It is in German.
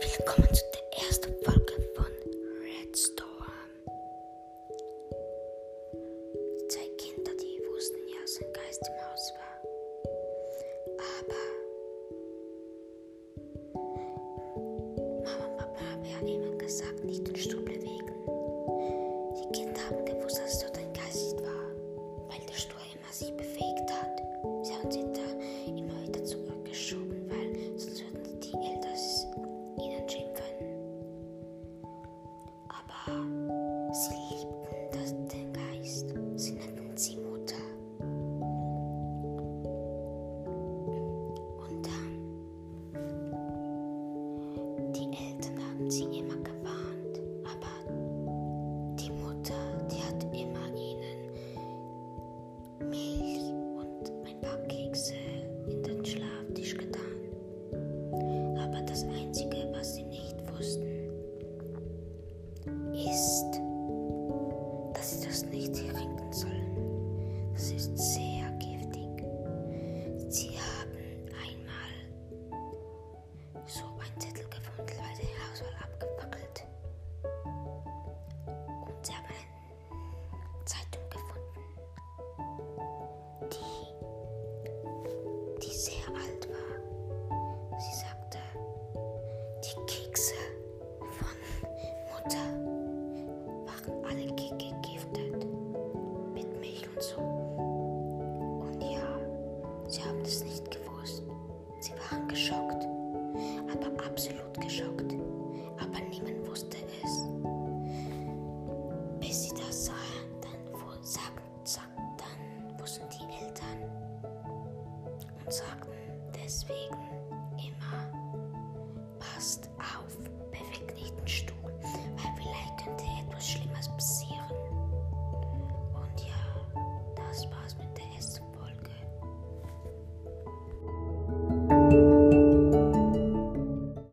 Willkommen zu der ersten Folge von Red Storm. Zwei Kinder, die wussten ja, dass ein Geist im Haus war. Aber Mama und Papa haben ja immer gesagt, nicht den Stuhl bewegen. Die Kinder haben gewusst, dass dort ein Geist war, weil der Stuhl immer sich bewegt. So einen Zettel gefunden, weil der Haus war abgefackelt. Und sie haben eine Zeitung gefunden, die, die sehr alt war. Sie sagte, die Kekse von Mutter waren alle ge- gegiftet mit Milch und so. Und ja, sie haben es nicht gewusst. Aber absolut geschockt. Aber niemand wusste es. Bis sie das sahen, dann, wo, sagen, sagen, dann wussten die Eltern und sagten deswegen immer, passt auf, bewegt nicht den Stuhl.